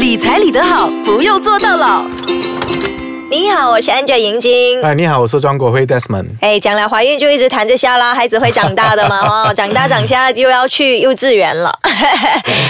理财理得好，不用做到老。你好，我是 Angel 银晶。哎，你好，我是庄国辉 Desmond。哎，将来怀孕就一直谈着下啦，孩子会长大的嘛，哦，长大长下就要去幼稚园了。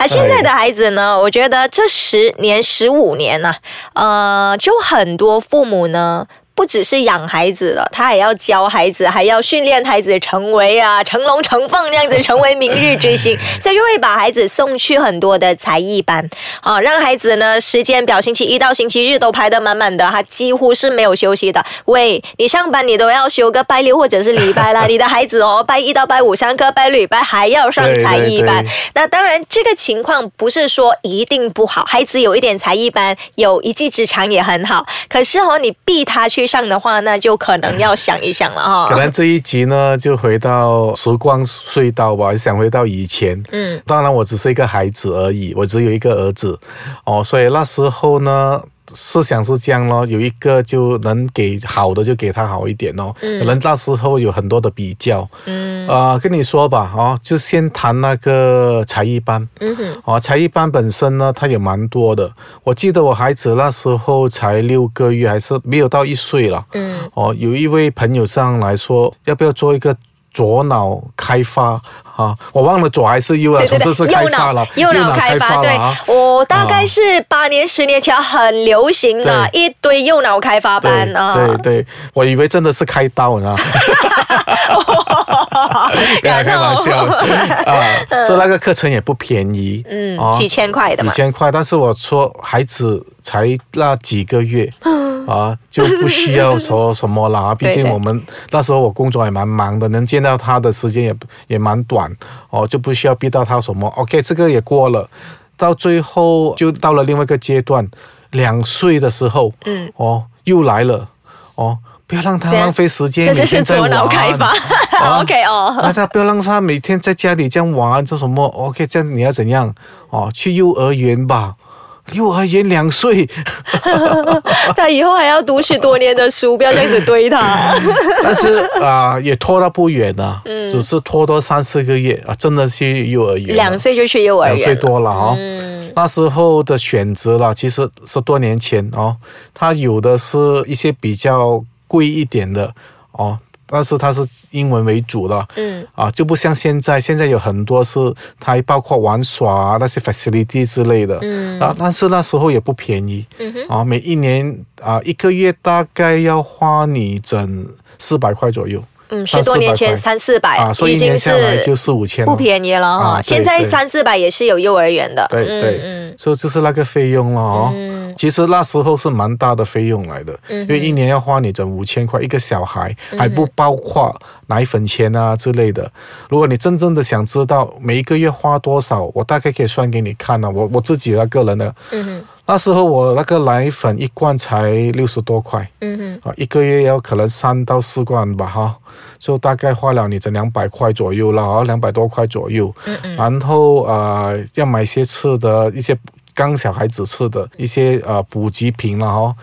啊，现在的孩子呢，我觉得这十年、十五年呢，呃，就很多父母呢。不只是养孩子了，他也要教孩子，还要训练孩子成为啊成龙成凤那样子，成为明日之星，所以就会把孩子送去很多的才艺班，啊，让孩子呢时间表星期一到星期日都排得满满的，他几乎是没有休息的。喂，你上班你都要休个拜六或者是礼拜啦，你的孩子哦，拜一到拜五上课，拜六礼拜还要上才艺班。那当然，这个情况不是说一定不好，孩子有一点才艺班，有一技之长也很好。可是哦，你逼他去。上的话，那就可能要想一想了哈。可能这一集呢，就回到时光隧道吧，想回到以前。嗯，当然我只是一个孩子而已，我只有一个儿子哦，所以那时候呢。思想是这样咯，有一个就能给好的就给他好一点哦。可能那时候有很多的比较。嗯。啊，跟你说吧，哦，就先谈那个才艺班。嗯哼。哦，才艺班本身呢，它也蛮多的。我记得我孩子那时候才六个月，还是没有到一岁了。嗯。哦，有一位朋友上来说，要不要做一个？左脑开发啊，我忘了左还是右了，总之是开发了。右脑开发，对，我大概是八年、十年前很流行的一堆右脑开发班啊。对对，我以为真的是开刀呢。开玩笑啊，说那个课程也不便宜，嗯，几千块的几千块，但是我说孩子才那几个月。啊，就不需要说什么了。毕竟我们那时候我工作也蛮忙的，能见到他的时间也也蛮短哦，就不需要逼到他什么。OK，这个也过了，到最后就到了另外一个阶段，两岁的时候，嗯，哦，又来了，哦，不要让他浪费时间，每天在玩。OK 哦，大家不要让他每天在家里这样玩，做什么？OK，这样你要怎样？哦，去幼儿园吧。幼儿园两岁，他以后还要读十多年的书，不要这样子对他。但是啊，也拖到不远了，只是拖到三四个月啊，真的去幼儿园。两岁就去幼儿园，两岁多了啊。那时候的选择了，其实十多年前哦，他有的是一些比较贵一点的哦。但是它是英文为主的，嗯，啊，就不像现在，现在有很多是它包括玩耍那些 facility 之类的，嗯，啊，但是那时候也不便宜，嗯哼，啊，每一年啊一个月大概要花你整四百块左右。嗯，十多年前三四百，已经是就四五千，不便宜了哈。现在三四百也是有幼儿园的，对对，嗯所以就是那个费用了哦。其实那时候是蛮大的费用来的，因为一年要花你整五千块一个小孩，还不包括奶粉钱啊之类的。如果你真正的想知道每一个月花多少，我大概可以算给你看了。我我自己那个人的。那时候我那个奶粉一罐才六十多块，嗯，啊，一个月要可能三到四罐吧，哈，就大概花了你这两百块左右了，啊，两百多块左右，嗯嗯，然后呃要买些吃的，一些刚小孩子吃的一些呃补给品了，哈，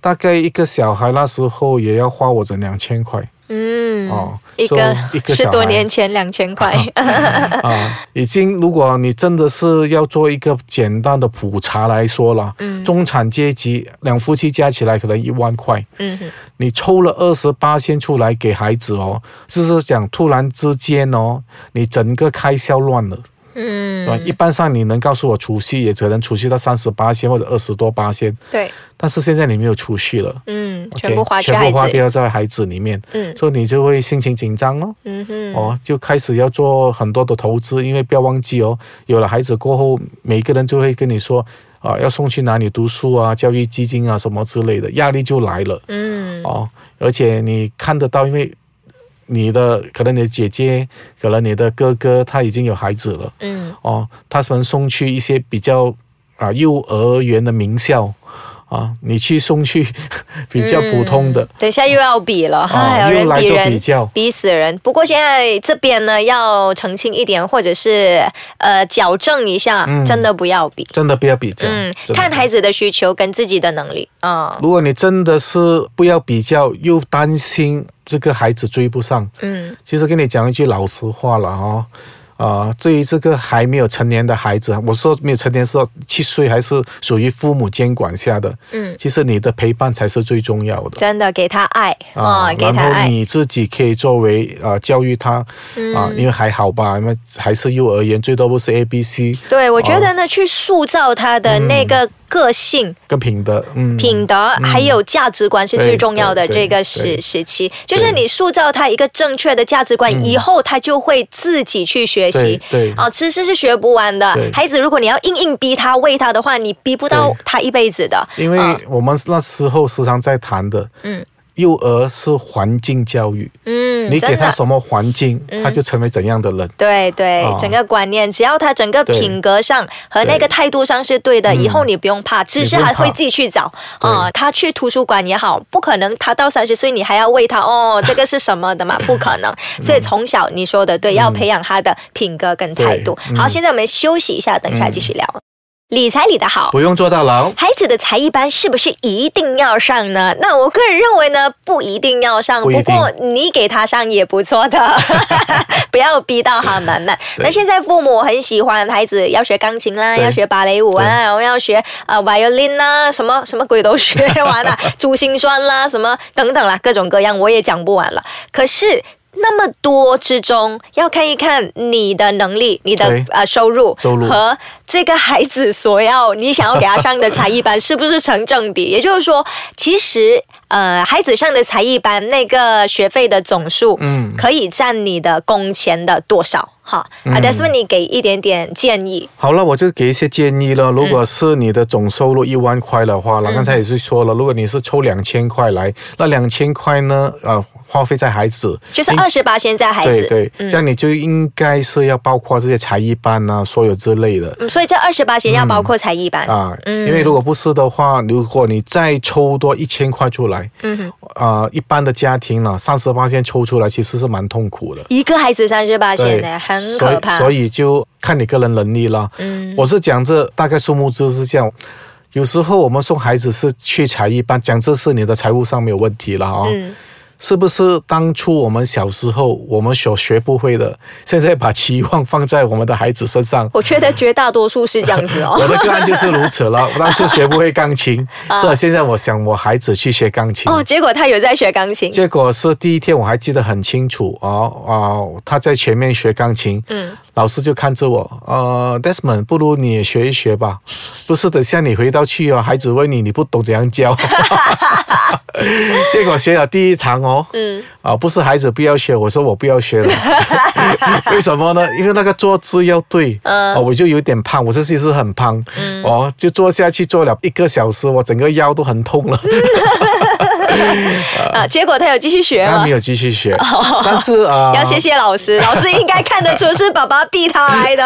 大概一个小孩那时候也要花我这两千块。嗯，哦，一个一个十多年前两千块。啊，已经如果你真的是要做一个简单的普查来说了，嗯，中产阶级两夫妻加起来可能一万块，嗯，你抽了二十八千出来给孩子哦，就是讲突然之间哦，你整个开销乱了。嗯，一般上你能告诉我储蓄也只能储蓄到三十八千或者二十多八千，对。但是现在你没有储蓄了，嗯，全部花全部花掉在孩子里面，嗯，所以你就会心情紧张哦，嗯哼，哦，就开始要做很多的投资，因为不要忘记哦，有了孩子过后，每个人就会跟你说啊，要送去哪里读书啊，教育基金啊什么之类的，压力就来了，嗯，哦，而且你看得到，因为。你的可能你的姐姐，可能你的哥哥，他已经有孩子了。嗯，哦，他们送去一些比较啊幼儿园的名校。啊，你去送去 比较普通的，等下又要比了，哈，有人比人，比死人。不过现在这边呢，要澄清一点，或者是呃矫正一下，真的不要比，真的不要比较。嗯，看孩子的需求跟自己的能力啊。如果你真的是不要比较，又担心这个孩子追不上，嗯，其实跟你讲一句老实话了哈。啊，对于这个还没有成年的孩子，我说没有成年是七岁还是属于父母监管下的，嗯，其实你的陪伴才是最重要的。真的，给他爱啊，给他爱。然后你自己可以作为呃教育他啊，因为还好吧，因为还是幼儿园，最多不是 A B C。对，我觉得呢，去塑造他的那个。个性跟品德，嗯，品德还有价值观是最重要的。这个时时期，就是你塑造他一个正确的价值观，以后他就会自己去学习。对啊，知识是学不完的。孩子，如果你要硬硬逼他喂他的话，你逼不到他一辈子的。因为我们那时候时常在谈的，嗯。幼儿是环境教育，嗯，你给他什么环境，他就成为怎样的人。对对，整个观念，只要他整个品格上和那个态度上是对的，以后你不用怕，知识还会自己去找啊。他去图书馆也好，不可能他到三十岁你还要喂他哦，这个是什么的嘛？不可能。所以从小你说的对，要培养他的品格跟态度。好，现在我们休息一下，等下继续聊。理财理得好，不用坐大牢。孩子的才艺班是不是一定要上呢？那我个人认为呢，不一定要上。不过你给他上也不错的，不要逼到他们们。那现在父母很喜欢孩子要学钢琴啦，要学芭蕾舞啊，然后要学呃 violin 啦，什么什么鬼都学完了，珠心算啦，什么等等啦，各种各样我也讲不完了。可是。那么多之中，要看一看你的能力、你的呃收入和这个孩子所要你想要给他上的 才艺班是不是成正比？也就是说，其实呃孩子上的才艺班那个学费的总数，嗯，可以占你的工钱的多少？哈，啊，但是你给一点点建议。好了，我就给一些建议了。如果是你的总收入一万块的话，那刚才也是说了，如果你是抽两千块来，那两千块呢，呃。花费在孩子，就是二十八，现在孩子，对对，这样你就应该是要包括这些才艺班啊，所有之类的。所以这二十八先要包括才艺班啊，因为如果不是的话，如果你再抽多一千块出来，嗯哼，啊，一般的家庭呢，三十八先抽出来其实是蛮痛苦的。一个孩子三十八先呢，很可怕。所以就看你个人能力了。嗯，我是讲这大概数目字是这样。有时候我们送孩子是去才艺班，讲这是你的财务上没有问题了啊。是不是当初我们小时候我们所学不会的，现在把期望放在我们的孩子身上？我觉得绝大多数是这样子哦。我的个案就是如此了。当初学不会钢 琴，所以现在我想我孩子去学钢琴。哦，结果他有在学钢琴。结果是第一天我还记得很清楚哦哦，他在前面学钢琴。嗯。老师就看着我，呃，Desmond，不如你也学一学吧。不是等下你回到去哦，孩子问你，你不懂怎样教。结果学了第一堂哦，嗯，啊，不是孩子不要学，我说我不要学了。为什么呢？因为那个坐姿要对，嗯，我就有点胖，我这其实很胖，嗯，哦，就坐下去坐了一个小时，我整个腰都很痛了。啊！结果他有继续学吗？他没有继续学，但是啊，要谢谢老师，老师应该看得出是爸爸逼他来的，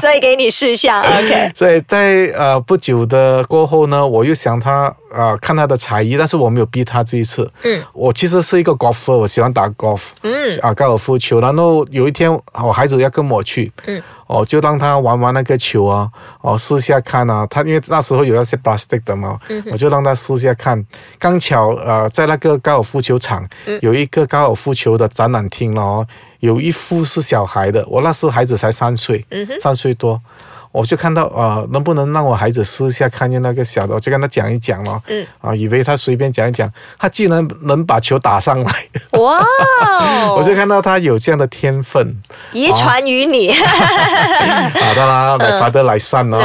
所以给你试下。OK。所以在呃不久的过后呢，我又想他啊看他的才艺，但是我没有逼他这一次。嗯。我其实是一个 golfer，我喜欢打 golf。嗯。啊，高尔夫球。然后有一天我孩子要跟我去。嗯。哦，就让他玩玩那个球啊，哦，试下看啊。他因为那时候有那些 plastic 的嘛，我就让他试下看。刚巧呃，在那个高尔夫球场有一个高尔夫球的展览厅了哦，有一副是小孩的。我那时候孩子才三岁，三岁多。我就看到啊，能不能让我孩子试一下看见那个小的，我就跟他讲一讲咯。嗯，啊，以为他随便讲一讲，他竟然能把球打上来。哇！我就看到他有这样的天分，遗传于你。好的啦，来发得来善哦。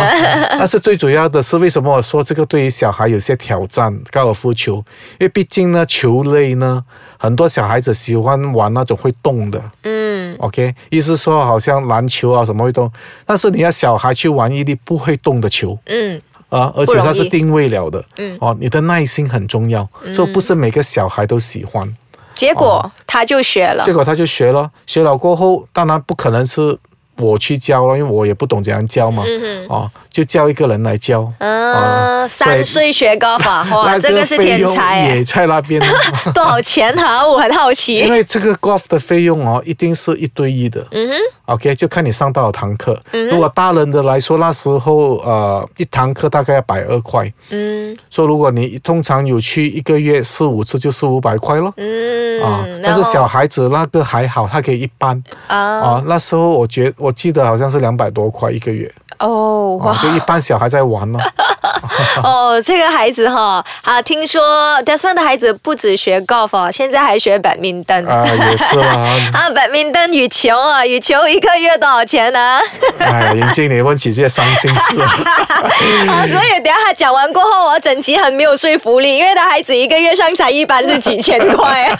但是最主要的是，为什么我说这个对于小孩有些挑战？高尔夫球，因为毕竟呢，球类呢。很多小孩子喜欢玩那种会动的，嗯，OK，意思说好像篮球啊什么会动，但是你要小孩去玩一粒不会动的球，嗯，啊，而且它是定位了的，嗯，哦，你的耐心很重要，所以不是每个小孩都喜欢。结果他就学了，结果他就学了，学了过后，当然不可能是。我去教了，因为我也不懂怎样教嘛，嗯哦，就叫一个人来教。啊，三岁学高法，哇，这个是天才也在那边。多少钱哈？我很好奇。因为这个 golf 的费用哦，一定是一对一的。嗯哼。OK，就看你上多少堂课。嗯。如果大人的来说，那时候呃，一堂课大概要百二块。嗯。说如果你通常有去一个月四五次，就四五百块咯。嗯。啊，但是小孩子那个还好，他可以一般。啊。啊，那时候我觉我。我记得好像是两百多块一个月，哦，哇啊，，就一般小孩在玩咯。哦，这个孩子哈啊，听说 Desmond 的孩子不止学 golf 哦，现在还学 badminton。啊，也是啦。啊，badminton 羽球啊，羽球一个月多少钱呢、哎，眼镜你问起这些伤心事，啊，所以等下他讲完过后，我整集很没有说服力，因为他孩子一个月上才一般是几千块。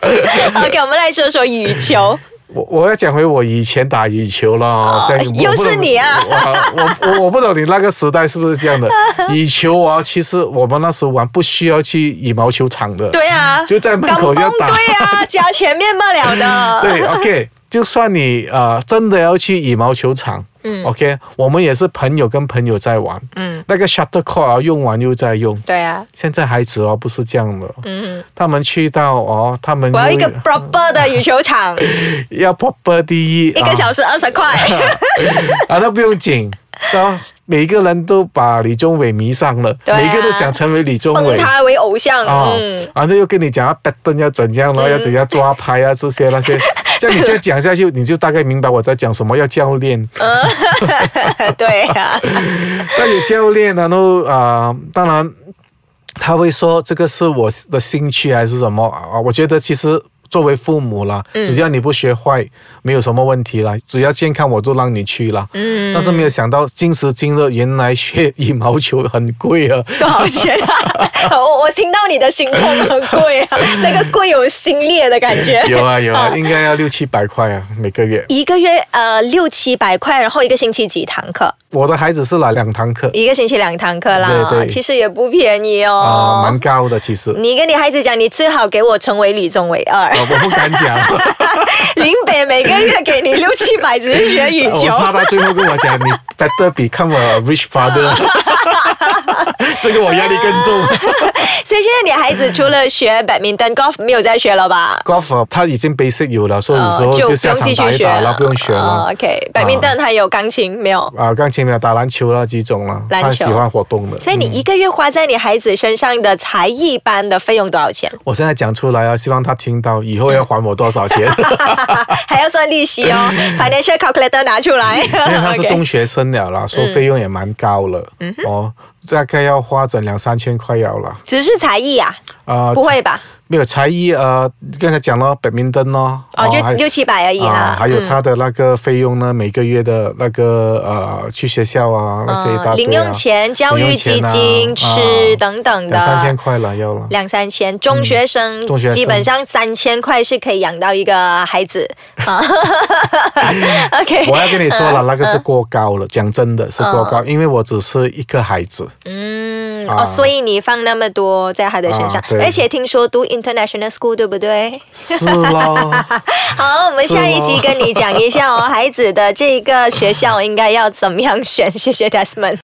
OK，我们来说说羽球。我我要讲回我以前打羽球了又是你啊我我我我不懂你那个时代是不是这样的？羽球啊，其实我们那时候玩不需要去羽毛球场的，对啊，就在门口就打。对啊，家前面罢了的。对，OK，就算你呃真的要去羽毛球场，嗯，OK，我们也是朋友跟朋友在玩，嗯，那个 shuttlecock 啊用完又在用。对啊，现在孩子哦不是这样的，嗯，他们去到哦，他们我要一个 proper 的羽球场，要 proper 第一，一个小时二十块。啊，那不用紧，然后每个人都把李宗伟迷上了，啊。每个都想成为李宗伟。他为偶像，啊，嗯，然后又跟你讲啊，拜登要怎样，然后要怎样抓拍啊，这些那些，这样你再讲下去，你就大概明白我在讲什么。要教练，对啊，那有教练，然后啊、当然他会说这个是我的兴趣还是什么啊？我觉得其实。作为父母啦，嗯只要你不学坏，没有什么问题啦。只要健康，我都让你去了。嗯，但是没有想到，今时今日，原来学羽毛球很贵啊！多少钱啊？我我听到你的心痛很贵啊，那个贵有心裂的感觉。有啊有啊，应该要六七百块啊，每个月。一个月呃六七百块，然后一个星期几堂课？我的孩子是来两堂课一个星期两堂课啦，对对其实也不便宜啊、哦。蛮高的其实。你跟你孩子讲，你最好给我成为李宗伟二，我不敢讲，林北每个月给你六七百，只是学羽球我。怕他最后跟我讲，你 better become a rich father，这个我压力更重。所以现在你孩子除了学 badminton golf 没有再学了吧？golf 他已经 basic 有了，所以有时候哦就就下场打一打了，不用学了。哦 OK，badminton 还有钢琴没有？啊，钢琴没有打篮球了几种了，篮球他喜欢活动的。所以你一个月花在你孩子身上的才艺班的费用多少钱？我现在讲出来啊，希望他听到以后要还我多少钱，还要算利息哦，financial calculator 拿出来。因为他是中学生了啦，所以费用也蛮高了，哦，大概要花整两三千块要了。只是才艺啊？啊，不会吧？没有才艺，呃，刚才讲了，北明灯哦，哦，就六七百而已啦。啊，。还有他的那个费用呢，每个月的那个呃，去学校啊，那些一大堆啊嗯零用钱、教育基金、吃等等的，两三千块了要了。两三千，中学生,、嗯中学生。基本上三千块是可以养到一个孩子。啊。OK，我要跟你说嗯了，那个是过高了，讲真的是过高，因为我只是一个孩子，嗯、啊哦，所以你放那么多在他的身上，啊而且听说读 international school 对不对？是咯。好，我们下一集跟你讲一下哦，孩子的这个学校应该要怎么样选。谢谢 Desmond。